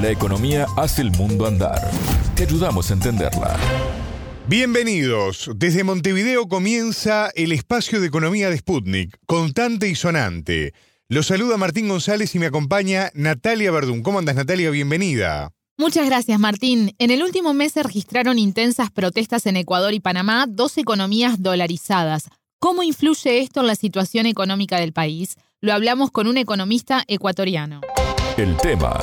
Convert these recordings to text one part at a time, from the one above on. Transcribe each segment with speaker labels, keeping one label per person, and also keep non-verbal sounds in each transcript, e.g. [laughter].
Speaker 1: La economía hace el mundo andar. Te ayudamos a entenderla.
Speaker 2: Bienvenidos. Desde Montevideo comienza el espacio de economía de Sputnik, contante y sonante. Los saluda Martín González y me acompaña Natalia Verdún. ¿Cómo andas, Natalia? Bienvenida.
Speaker 3: Muchas gracias, Martín. En el último mes se registraron intensas protestas en Ecuador y Panamá, dos economías dolarizadas. ¿Cómo influye esto en la situación económica del país? Lo hablamos con un economista ecuatoriano.
Speaker 1: El tema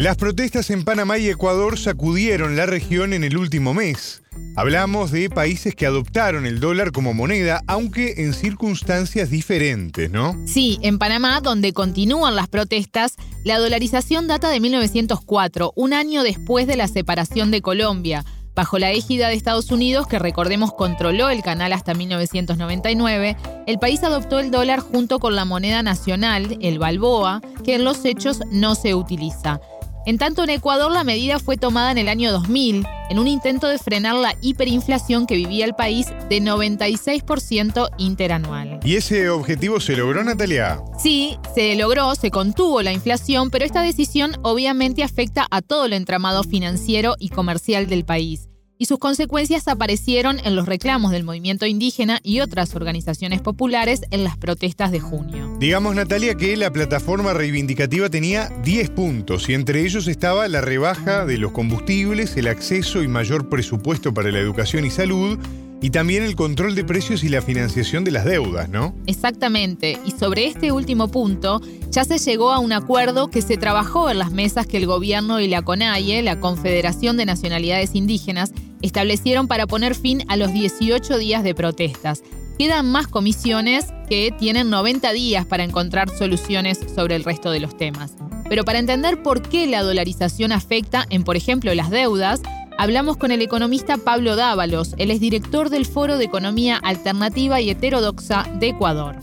Speaker 2: Las protestas en Panamá y Ecuador sacudieron la región en el último mes. Hablamos de países que adoptaron el dólar como moneda, aunque en circunstancias diferentes, ¿no?
Speaker 3: Sí, en Panamá, donde continúan las protestas, la dolarización data de 1904, un año después de la separación de Colombia, bajo la égida de Estados Unidos, que recordemos controló el canal hasta 1999, el país adoptó el dólar junto con la moneda nacional, el balboa, que en los hechos no se utiliza. En tanto, en Ecuador la medida fue tomada en el año 2000 en un intento de frenar la hiperinflación que vivía el país de 96% interanual.
Speaker 2: ¿Y ese objetivo se logró, Natalia?
Speaker 3: Sí, se logró, se contuvo la inflación, pero esta decisión obviamente afecta a todo el entramado financiero y comercial del país y sus consecuencias aparecieron en los reclamos del movimiento indígena y otras organizaciones populares en las protestas de junio.
Speaker 2: Digamos, Natalia, que la plataforma reivindicativa tenía 10 puntos y entre ellos estaba la rebaja de los combustibles, el acceso y mayor presupuesto para la educación y salud, y también el control de precios y la financiación de las deudas, ¿no?
Speaker 3: Exactamente. Y sobre este último punto, ya se llegó a un acuerdo que se trabajó en las mesas que el gobierno y la CONAIE, la Confederación de Nacionalidades Indígenas, establecieron para poner fin a los 18 días de protestas. Quedan más comisiones que tienen 90 días para encontrar soluciones sobre el resto de los temas. Pero para entender por qué la dolarización afecta en, por ejemplo, las deudas, Hablamos con el economista Pablo Dávalos, él es director del Foro de Economía Alternativa y Heterodoxa de Ecuador.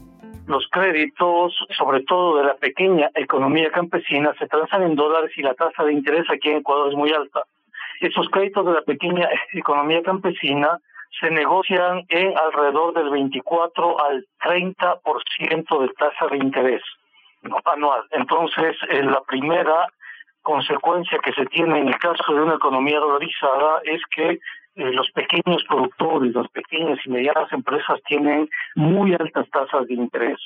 Speaker 4: Los créditos, sobre todo de la pequeña economía campesina, se transan en dólares y la tasa de interés aquí en Ecuador es muy alta. Esos créditos de la pequeña [laughs] economía campesina se negocian en alrededor del 24 al 30% de tasa de interés anual. Entonces, en la primera consecuencia que se tiene en el caso de una economía dolarizada es que eh, los pequeños productores, las pequeñas y medianas empresas tienen muy altas tasas de interés.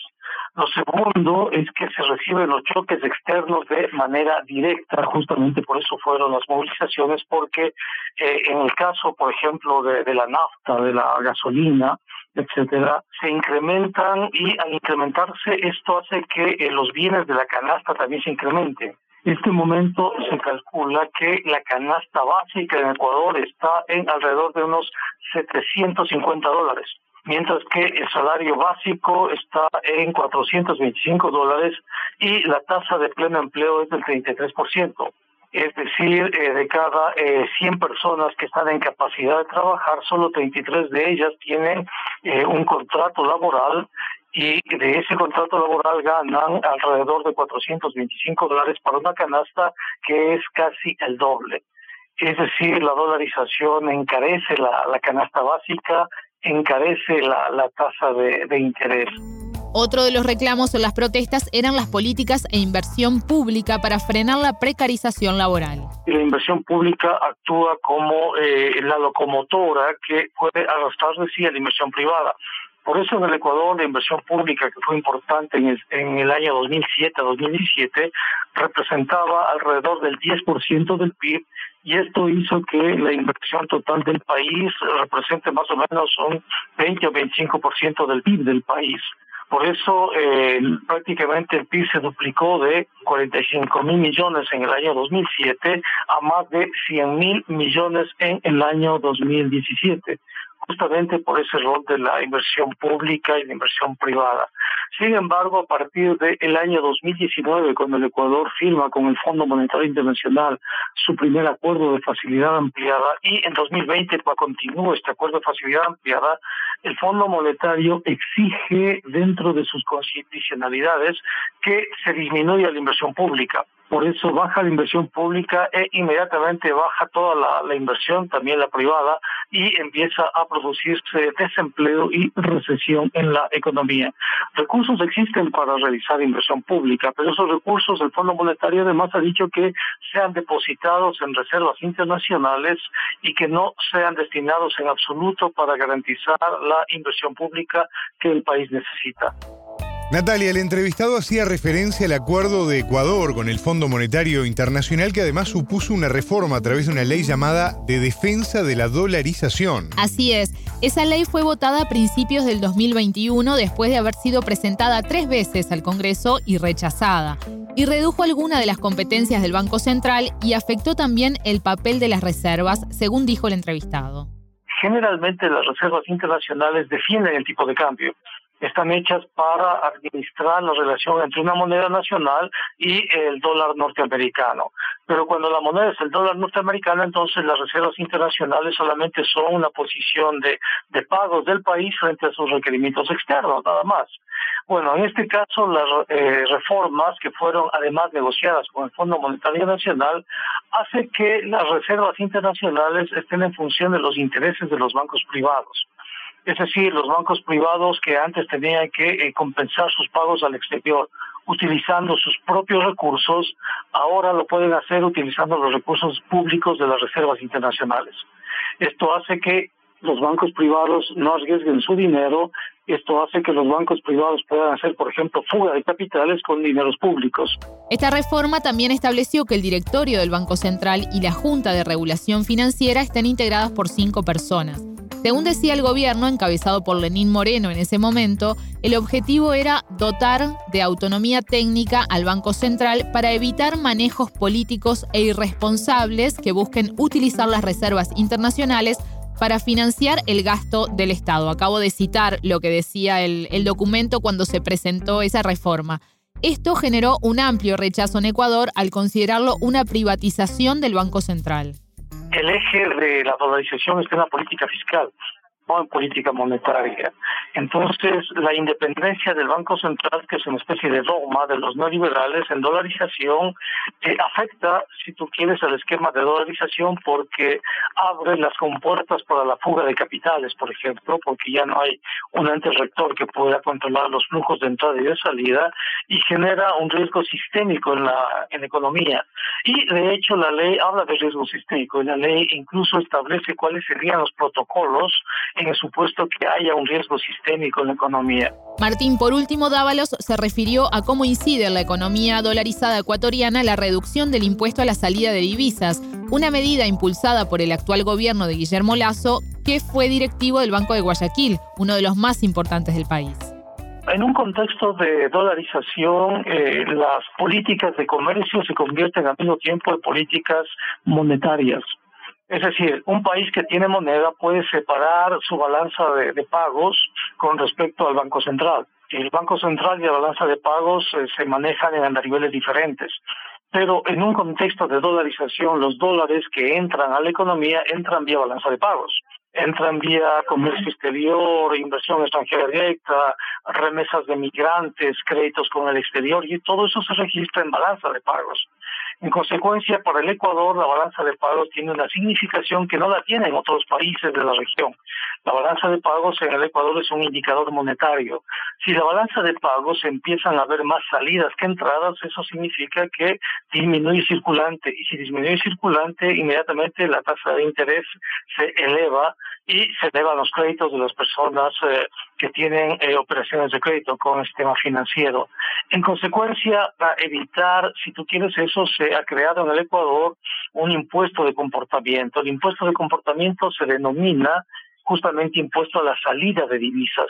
Speaker 4: Lo segundo es que se reciben los choques externos de manera directa, justamente por eso fueron las movilizaciones, porque eh, en el caso, por ejemplo, de, la nafta, de la gasolina, etcétera, se incrementan y al incrementarse esto hace que eh, los bienes de la canasta también se incrementen. En este momento se calcula que la canasta básica en Ecuador está en alrededor de unos 750 dólares, mientras que el salario básico está en 425 dólares y la tasa de pleno empleo es del 33%. Es decir, eh, de cada 100 eh, personas que están en capacidad de trabajar, solo 33 de ellas tienen eh, un contrato laboral y de ese contrato laboral ganan alrededor de 425 dólares para una canasta que es casi el doble. Es decir, la dolarización encarece la, canasta básica, encarece la, tasa de, de interés.
Speaker 3: Otro de los reclamos en las protestas eran las políticas e inversión pública para frenar la precarización laboral.
Speaker 4: La inversión pública actúa como eh, la locomotora que puede arrastrar sí a la inversión privada. Por eso en el Ecuador la inversión pública, que fue importante en el, en el año 2007-2017, representaba alrededor del 10% del PIB y esto hizo que la inversión total del país represente más o menos un 20 o 25% del PIB del país. Por eso eh, prácticamente el PIB se duplicó de 45 mil millones en el año 2007 a más de 100 mil millones en el año 2017 justamente por ese rol de la inversión pública y la inversión privada. Sin embargo, a partir del año 2019, cuando el Ecuador firma con el Fondo Monetario Internacional su primer acuerdo de facilidad ampliada y en 2020, cuando continúa este acuerdo de facilidad ampliada, el Fondo Monetario exige dentro de sus constitucionalidades que se disminuya la inversión pública. Por eso baja la inversión pública e inmediatamente baja toda la, inversión, también la privada, y empieza a producirse desempleo y recesión en la economía. Recursos existen para realizar inversión pública, pero esos recursos el Fondo Monetario además ha dicho que sean depositados en reservas internacionales y que no sean destinados en absoluto para garantizar la inversión pública que el país necesita.
Speaker 2: Natalia, el entrevistado hacía referencia al acuerdo de Ecuador con el Fondo Monetario Internacional que además supuso una reforma a través de una ley llamada de defensa de la dolarización.
Speaker 3: Así es, esa ley fue votada a principios del 2021 después de haber sido presentada tres veces al Congreso y rechazada, y redujo algunas de las competencias del Banco Central y afectó también el papel de las reservas, según dijo el entrevistado.
Speaker 4: Generalmente las reservas internacionales defienden el tipo de cambio están hechas para administrar la relación entre una moneda nacional y el dólar norteamericano. Pero cuando la moneda es el dólar norteamericano, entonces las reservas internacionales solamente son una posición de, de pagos del país frente a sus requerimientos externos, nada más. Bueno, en este caso las eh, reformas que fueron además negociadas con el Fondo Monetario Nacional hace que las reservas internacionales estén en función de los intereses de los bancos privados. Es decir, los bancos privados que antes tenían que eh, compensar sus pagos al exterior utilizando sus propios recursos, ahora lo pueden hacer utilizando los recursos públicos de las reservas internacionales. Esto hace que los bancos privados no arriesguen su dinero, esto hace que los bancos privados puedan hacer, por ejemplo, fuga de capitales con dineros públicos.
Speaker 3: Esta reforma también estableció que el directorio del Banco Central y la Junta de Regulación Financiera estén integradas por cinco personas. Según decía el gobierno, encabezado por Lenín Moreno en ese momento, el objetivo era dotar de autonomía técnica al Banco Central para evitar manejos políticos e irresponsables que busquen utilizar las reservas internacionales para financiar el gasto del Estado. Acabo de citar lo que decía el, el documento cuando se presentó esa reforma. Esto generó un amplio rechazo en Ecuador al considerarlo una privatización del Banco Central
Speaker 4: el eje de la dolarización está en la política fiscal en política monetaria. Entonces, la independencia del Banco Central, que es una especie de dogma de los neoliberales en dolarización, eh, afecta, si tú quieres, al esquema de dolarización porque abre las compuertas para la fuga de capitales, por ejemplo, porque ya no hay un ente rector que pueda controlar los flujos de entrada y de salida y genera un riesgo sistémico en la, en economía. Y, de hecho, la ley habla de riesgo sistémico y la ley incluso establece cuáles serían los protocolos en el supuesto que haya un riesgo sistémico en la economía.
Speaker 3: Martín, por último, Dávalos se refirió a cómo incide en la economía dolarizada ecuatoriana la reducción del impuesto a la salida de divisas, una medida impulsada por el actual gobierno de Guillermo Lazo, que fue directivo del Banco de Guayaquil, uno de los más importantes del país.
Speaker 4: En un contexto de dolarización, eh, las políticas de comercio se convierten al mismo tiempo en políticas monetarias. Es decir, un país que tiene moneda puede separar su balanza de, pagos con respecto al Banco Central. El Banco Central y la balanza de pagos eh, se manejan en niveles diferentes. Pero en un contexto de dolarización, los dólares que entran a la economía entran vía balanza de pagos entran vía comercio exterior, inversión extranjera directa, remesas de migrantes, créditos con el exterior, y todo eso se registra en balanza de pagos. En consecuencia, para el Ecuador, la balanza de pagos tiene una significación que no la tienen otros países de la región. La balanza de pagos en el Ecuador es un indicador monetario. Si la balanza de pagos empiezan a haber más salidas que entradas, eso significa que disminuye circulante. Y si disminuye circulante, inmediatamente la tasa de interés se eleva y se elevan los créditos de las personas eh, que tienen eh, operaciones de crédito con el sistema financiero. En consecuencia, para evitar, si tú quieres eso, se ha creado en el Ecuador un impuesto de comportamiento. El impuesto de comportamiento se denomina justamente impuesto a la salida de divisas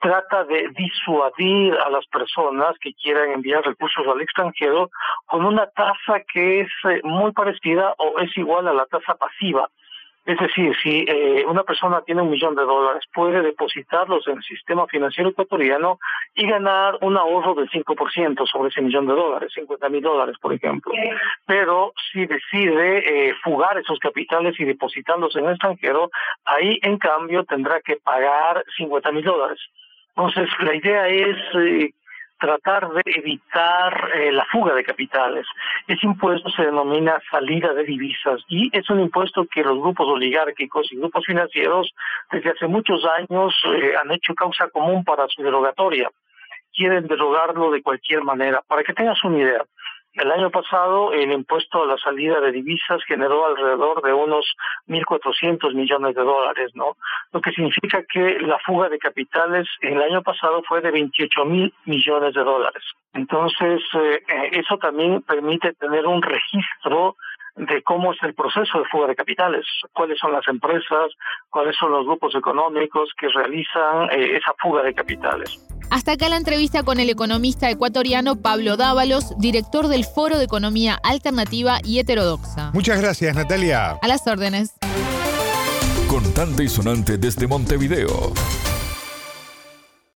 Speaker 4: trata de disuadir a las personas que quieran enviar recursos al extranjero con una tasa que es eh, muy parecida o es igual a la tasa pasiva. Es decir, si eh, una persona tiene un millón de dólares, puede depositarlos en el sistema financiero ecuatoriano y ganar un ahorro del 5% sobre ese millón de dólares, 50 mil dólares, por ejemplo. Pero si decide eh, fugar esos capitales y depositarlos en el extranjero, ahí en cambio tendrá que pagar 50 mil dólares. Entonces, la idea es eh, tratar de evitar eh, la fuga de capitales. Ese impuesto se denomina salida de divisas y es un impuesto que los grupos oligárquicos y grupos financieros desde hace muchos años eh, han hecho causa común para su derogatoria. Quieren derogarlo de cualquier manera. Para que tengas una idea, el año pasado el impuesto a la salida de divisas generó alrededor de unos 1.400 millones de dólares, ¿no? Lo que significa que la fuga de capitales el año pasado fue de 28 mil millones de dólares. Entonces, eh, eso también permite tener un registro de cómo es el proceso de fuga de capitales, cuáles son las empresas, cuáles son los grupos económicos que realizan eh, esa fuga de capitales.
Speaker 3: Hasta acá la entrevista con el economista ecuatoriano Pablo Dávalos, director del Foro de Economía Alternativa y Heterodoxa.
Speaker 2: Muchas gracias, Natalia.
Speaker 3: A las órdenes.
Speaker 1: Contante y sonante desde Montevideo.